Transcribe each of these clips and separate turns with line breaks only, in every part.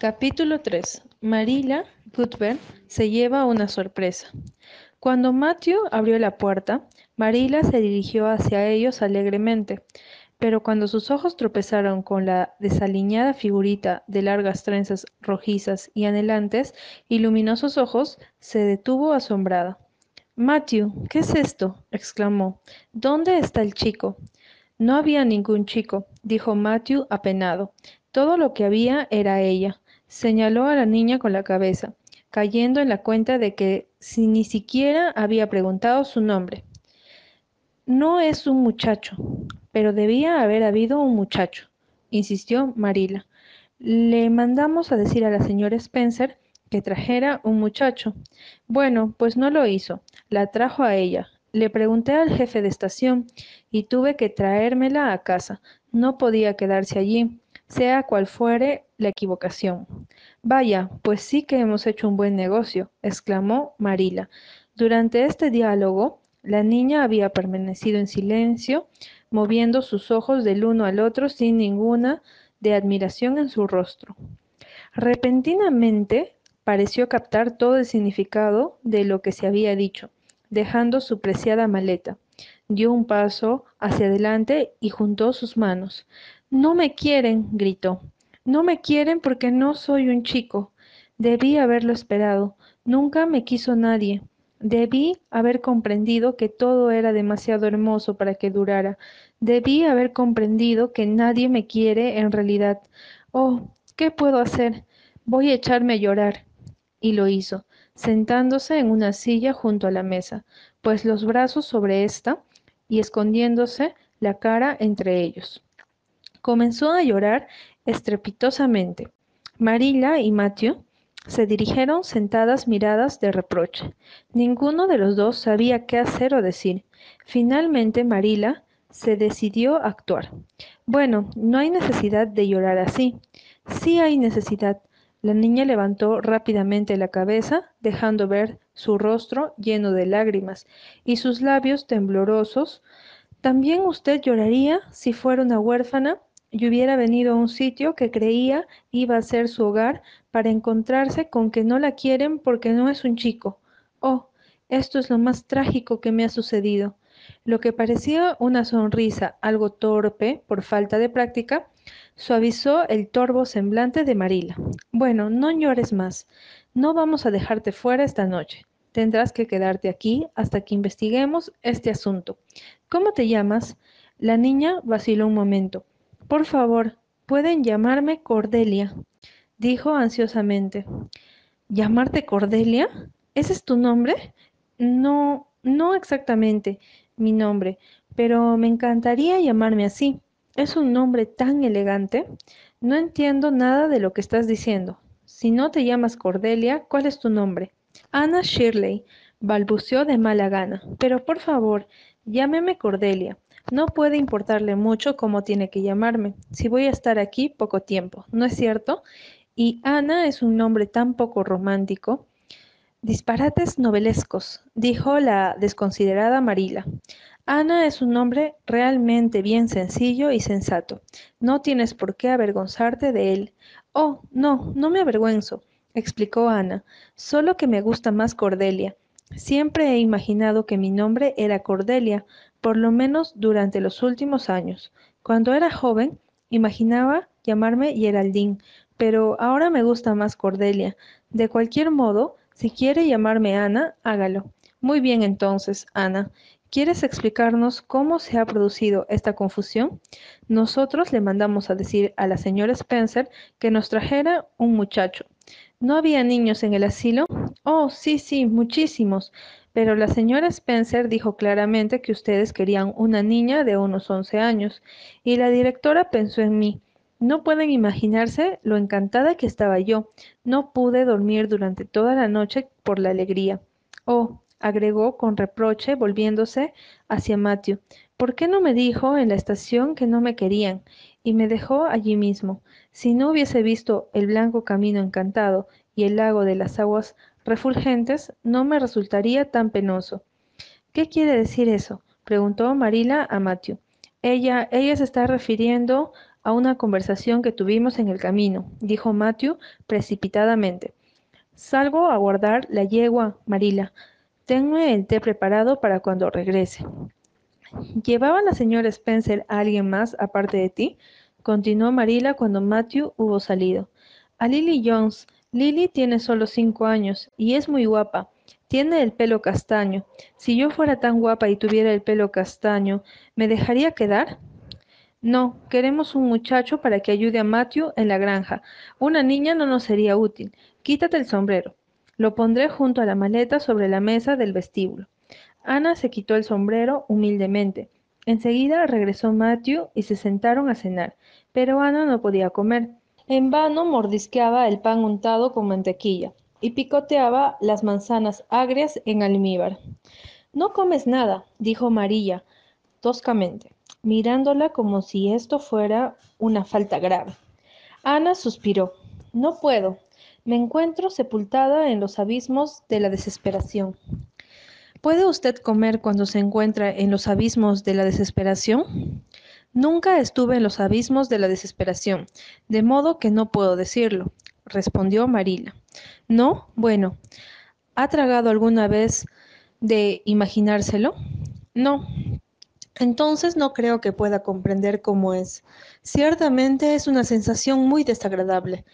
Capítulo 3. Marilla Cuthbert se lleva una sorpresa. Cuando Matthew abrió la puerta, Marilla se dirigió hacia ellos alegremente, pero cuando sus ojos tropezaron con la desaliñada figurita de largas trenzas rojizas y anhelantes y luminosos ojos, se detuvo asombrada. Matthew, ¿qué es esto? exclamó. ¿Dónde está el chico? No había ningún chico, dijo Matthew apenado. Todo lo que había era ella. Señaló a la niña con la cabeza, cayendo en la cuenta de que si ni siquiera había preguntado su nombre. No es un muchacho, pero debía haber habido un muchacho, insistió Marila. Le mandamos a decir a la señora Spencer que trajera un muchacho. Bueno, pues no lo hizo, la trajo a ella. Le pregunté al jefe de estación y tuve que traérmela a casa. No podía quedarse allí sea cual fuere la equivocación. Vaya, pues sí que hemos hecho un buen negocio, exclamó Marila. Durante este diálogo, la niña había permanecido en silencio, moviendo sus ojos del uno al otro sin ninguna de admiración en su rostro. Repentinamente pareció captar todo el significado de lo que se había dicho, dejando su preciada maleta. Dio un paso hacia adelante y juntó sus manos. No me quieren, gritó. No me quieren porque no soy un chico. Debí haberlo esperado. Nunca me quiso nadie. Debí haber comprendido que todo era demasiado hermoso para que durara. Debí haber comprendido que nadie me quiere en realidad. Oh, ¿qué puedo hacer? Voy a echarme a llorar. Y lo hizo, sentándose en una silla junto a la mesa, pues los brazos sobre ésta y escondiéndose la cara entre ellos. Comenzó a llorar estrepitosamente. Marilla y Matthew se dirigieron sentadas miradas de reproche. Ninguno de los dos sabía qué hacer o decir. Finalmente Marila se decidió a actuar. Bueno, no hay necesidad de llorar así. Sí hay necesidad. La niña levantó rápidamente la cabeza, dejando ver su rostro lleno de lágrimas y sus labios temblorosos. ¿También usted lloraría si fuera una huérfana? Y hubiera venido a un sitio que creía iba a ser su hogar para encontrarse con que no la quieren porque no es un chico. Oh, esto es lo más trágico que me ha sucedido. Lo que parecía una sonrisa algo torpe por falta de práctica, suavizó el torvo semblante de Marila. Bueno, no llores más. No vamos a dejarte fuera esta noche. Tendrás que quedarte aquí hasta que investiguemos este asunto. ¿Cómo te llamas? La niña vaciló un momento. Por favor, pueden llamarme Cordelia, dijo ansiosamente. ¿Llamarte Cordelia? ¿Ese es tu nombre? No, no exactamente mi nombre, pero me encantaría llamarme así. Es un nombre tan elegante. No entiendo nada de lo que estás diciendo. Si no te llamas Cordelia, ¿cuál es tu nombre? Ana Shirley, balbuceó de mala gana. Pero por favor, llámeme Cordelia. No puede importarle mucho cómo tiene que llamarme, si voy a estar aquí poco tiempo, ¿no es cierto? Y Ana es un nombre tan poco romántico. Disparates novelescos, dijo la desconsiderada Marila. Ana es un nombre realmente bien sencillo y sensato. No tienes por qué avergonzarte de él. Oh, no, no me avergüenzo, explicó Ana, solo que me gusta más Cordelia. Siempre he imaginado que mi nombre era Cordelia, por lo menos durante los últimos años. Cuando era joven, imaginaba llamarme Geraldine, pero ahora me gusta más Cordelia. De cualquier modo, si quiere llamarme Ana, hágalo. Muy bien entonces, Ana. ¿Quieres explicarnos cómo se ha producido esta confusión? Nosotros le mandamos a decir a la señora Spencer que nos trajera un muchacho. ¿No había niños en el asilo? Oh, sí, sí, muchísimos. Pero la señora Spencer dijo claramente que ustedes querían una niña de unos 11 años, y la directora pensó en mí. No pueden imaginarse lo encantada que estaba yo. No pude dormir durante toda la noche por la alegría. Oh, agregó con reproche, volviéndose hacia Matthew. ¿Por qué no me dijo en la estación que no me querían? Y me dejó allí mismo. Si no hubiese visto el blanco camino encantado y el lago de las aguas refulgentes, no me resultaría tan penoso. ¿Qué quiere decir eso? preguntó Marila a Matthew. Ella, ella se está refiriendo a una conversación que tuvimos en el camino, dijo Matthew precipitadamente. Salgo a guardar la yegua, Marila. Tenme el té preparado para cuando regrese. ¿Llevaba la señora Spencer a alguien más aparte de ti? Continuó Marila cuando Matthew hubo salido. A Lily Jones. Lily tiene solo cinco años y es muy guapa. Tiene el pelo castaño. Si yo fuera tan guapa y tuviera el pelo castaño, ¿me dejaría quedar? No, queremos un muchacho para que ayude a Matthew en la granja. Una niña no nos sería útil. Quítate el sombrero. Lo pondré junto a la maleta sobre la mesa del vestíbulo. Ana se quitó el sombrero humildemente. Enseguida regresó Matthew y se sentaron a cenar, pero Ana no podía comer. En vano mordisqueaba el pan untado con mantequilla y picoteaba las manzanas agrias en almíbar. No comes nada, dijo María toscamente, mirándola como si esto fuera una falta grave. Ana suspiró. No puedo. Me encuentro sepultada en los abismos de la desesperación. ¿Puede usted comer cuando se encuentra en los abismos de la desesperación? Nunca estuve en los abismos de la desesperación, de modo que no puedo decirlo, respondió Marila. ¿No? Bueno. ¿Ha tragado alguna vez de imaginárselo? No. Entonces no creo que pueda comprender cómo es. Ciertamente es una sensación muy desagradable.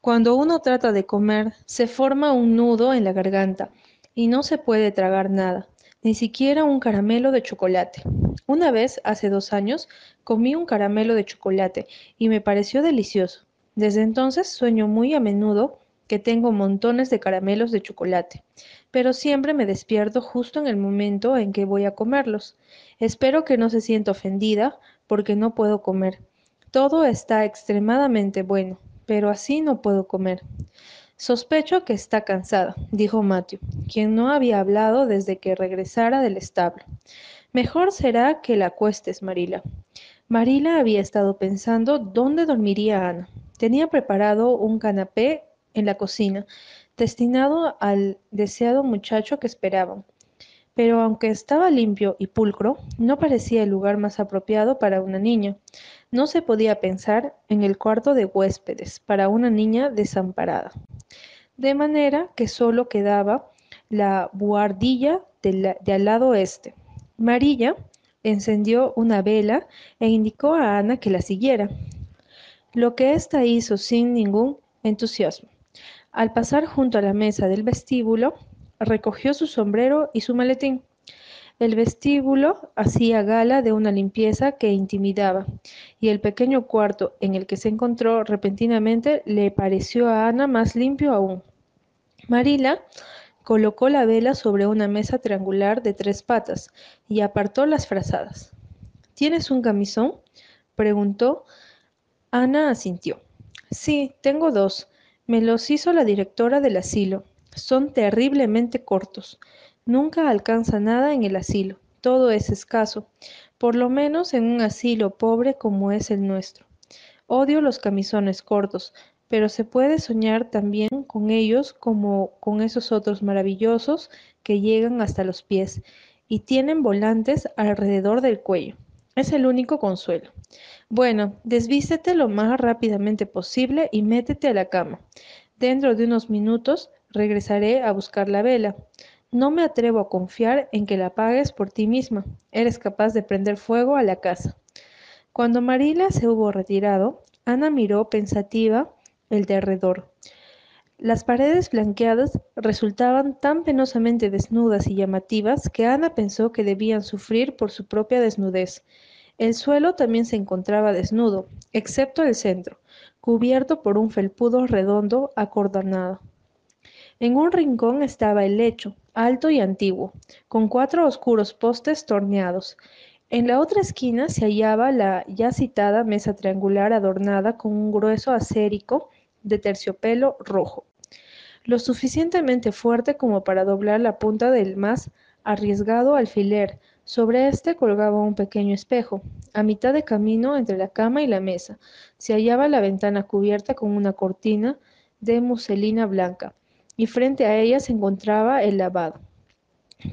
Cuando uno trata de comer, se forma un nudo en la garganta y no se puede tragar nada, ni siquiera un caramelo de chocolate. Una vez, hace dos años, comí un caramelo de chocolate y me pareció delicioso. Desde entonces sueño muy a menudo que tengo montones de caramelos de chocolate, pero siempre me despierto justo en el momento en que voy a comerlos. Espero que no se sienta ofendida porque no puedo comer. Todo está extremadamente bueno, pero así no puedo comer. Sospecho que está cansada, dijo Matthew, quien no había hablado desde que regresara del establo. Mejor será que la acuestes, Marila. Marila había estado pensando dónde dormiría Ana. Tenía preparado un canapé en la cocina, destinado al deseado muchacho que esperaban. Pero aunque estaba limpio y pulcro, no parecía el lugar más apropiado para una niña. No se podía pensar en el cuarto de huéspedes para una niña desamparada de manera que solo quedaba la buhardilla de, al lado oeste. Marilla encendió una vela e indicó a Ana que la siguiera, lo que ésta hizo sin ningún entusiasmo. Al pasar junto a la mesa del vestíbulo, recogió su sombrero y su maletín. El vestíbulo hacía gala de una limpieza que intimidaba, y el pequeño cuarto en el que se encontró repentinamente le pareció a Ana más limpio aún. Marila colocó la vela sobre una mesa triangular de tres patas y apartó las frazadas. ¿Tienes un camisón? preguntó. Ana asintió. Sí, tengo dos. Me los hizo la directora del asilo. Son terriblemente cortos. Nunca alcanza nada en el asilo, todo es escaso, por lo menos en un asilo pobre como es el nuestro. Odio los camisones cortos, pero se puede soñar también con ellos como con esos otros maravillosos que llegan hasta los pies y tienen volantes alrededor del cuello. Es el único consuelo. Bueno, desvístete lo más rápidamente posible y métete a la cama. Dentro de unos minutos regresaré a buscar la vela. No me atrevo a confiar en que la pagues por ti misma. Eres capaz de prender fuego a la casa. Cuando Marila se hubo retirado, Ana miró pensativa el derredor. Las paredes blanqueadas resultaban tan penosamente desnudas y llamativas que Ana pensó que debían sufrir por su propia desnudez. El suelo también se encontraba desnudo, excepto el centro, cubierto por un felpudo redondo acordonado. En un rincón estaba el lecho, alto y antiguo, con cuatro oscuros postes torneados. En la otra esquina se hallaba la ya citada mesa triangular adornada con un grueso acérico de terciopelo rojo, lo suficientemente fuerte como para doblar la punta del más arriesgado alfiler. Sobre este colgaba un pequeño espejo. A mitad de camino entre la cama y la mesa se hallaba la ventana cubierta con una cortina de muselina blanca y frente a ella se encontraba el lavado.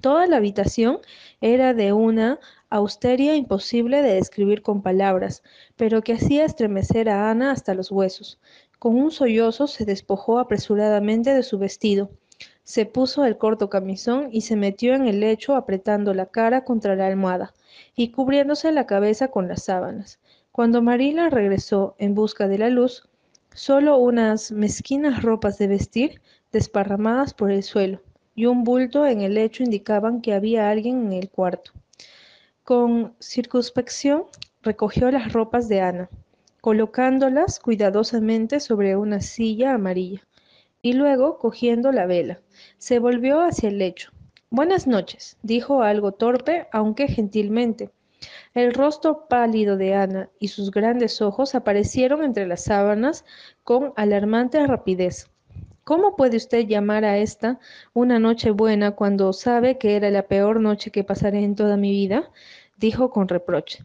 Toda la habitación era de una austeria imposible de describir con palabras, pero que hacía estremecer a Ana hasta los huesos. Con un sollozo se despojó apresuradamente de su vestido, se puso el corto camisón y se metió en el lecho apretando la cara contra la almohada y cubriéndose la cabeza con las sábanas. Cuando Marila regresó en busca de la luz, solo unas mezquinas ropas de vestir desparramadas por el suelo y un bulto en el lecho indicaban que había alguien en el cuarto. Con circunspección recogió las ropas de Ana, colocándolas cuidadosamente sobre una silla amarilla, y luego, cogiendo la vela, se volvió hacia el lecho. Buenas noches, dijo algo torpe, aunque gentilmente. El rostro pálido de Ana y sus grandes ojos aparecieron entre las sábanas con alarmante rapidez. ¿Cómo puede usted llamar a esta una noche buena cuando sabe que era la peor noche que pasaré en toda mi vida? dijo con reproche.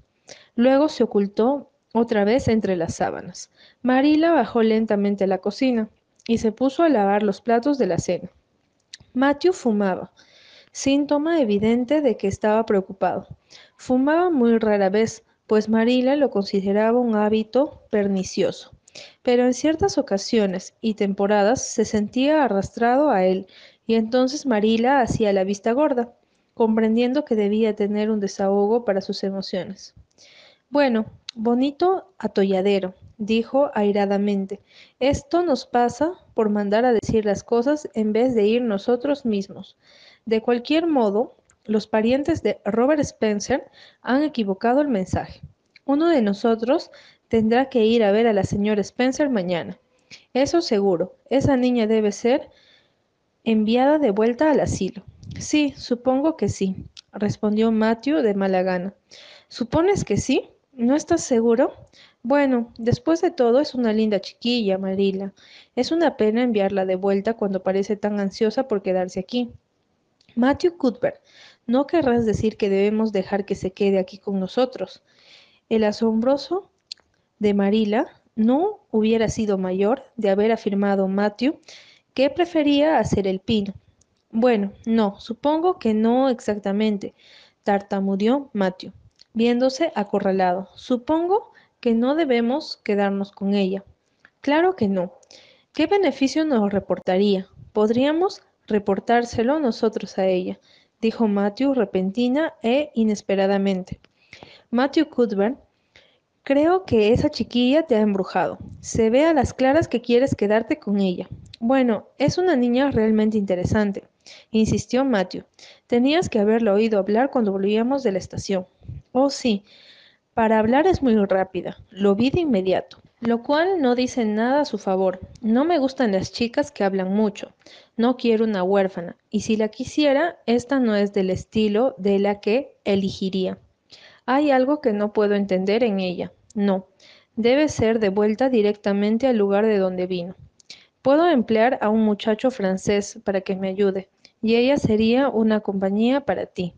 Luego se ocultó otra vez entre las sábanas. Marila bajó lentamente a la cocina y se puso a lavar los platos de la cena. Matthew fumaba, síntoma evidente de que estaba preocupado. Fumaba muy rara vez, pues Marila lo consideraba un hábito pernicioso pero en ciertas ocasiones y temporadas se sentía arrastrado a él, y entonces Marila hacía la vista gorda, comprendiendo que debía tener un desahogo para sus emociones. Bueno, bonito atolladero, dijo airadamente. Esto nos pasa por mandar a decir las cosas en vez de ir nosotros mismos. De cualquier modo, los parientes de Robert Spencer han equivocado el mensaje. Uno de nosotros Tendrá que ir a ver a la señora Spencer mañana. Eso seguro. Esa niña debe ser enviada de vuelta al asilo. Sí, supongo que sí, respondió Matthew de mala gana. ¿Supones que sí? ¿No estás seguro? Bueno, después de todo es una linda chiquilla, Marila. Es una pena enviarla de vuelta cuando parece tan ansiosa por quedarse aquí. Matthew Cuthbert, ¿no querrás decir que debemos dejar que se quede aquí con nosotros? El asombroso de Marila no hubiera sido mayor de haber afirmado Matthew que prefería hacer el pino. Bueno, no, supongo que no exactamente, tartamudeó Matthew, viéndose acorralado. Supongo que no debemos quedarnos con ella. Claro que no. ¿Qué beneficio nos reportaría? Podríamos reportárselo nosotros a ella, dijo Matthew repentina e inesperadamente. Matthew Cuthbert Creo que esa chiquilla te ha embrujado. Se ve a las claras que quieres quedarte con ella. Bueno, es una niña realmente interesante, insistió Matthew. Tenías que haberla oído hablar cuando volvíamos de la estación. Oh, sí. Para hablar es muy rápida. Lo vi de inmediato. Lo cual no dice nada a su favor. No me gustan las chicas que hablan mucho. No quiero una huérfana. Y si la quisiera, esta no es del estilo de la que elegiría. Hay algo que no puedo entender en ella. No, debe ser de vuelta directamente al lugar de donde vino. Puedo emplear a un muchacho francés para que me ayude, y ella sería una compañía para ti.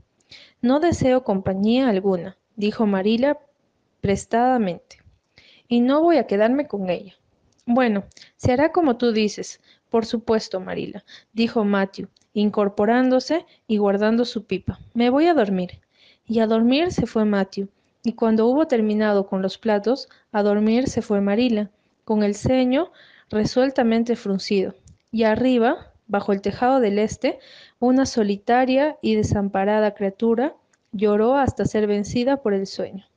No deseo compañía alguna, dijo Marila prestadamente, y no voy a quedarme con ella. Bueno, se hará como tú dices. Por supuesto, Marila, dijo Matthew, incorporándose y guardando su pipa. Me voy a dormir. Y a dormir se fue Matthew, y cuando hubo terminado con los platos, a dormir se fue Marila, con el ceño resueltamente fruncido, y arriba, bajo el tejado del este, una solitaria y desamparada criatura lloró hasta ser vencida por el sueño.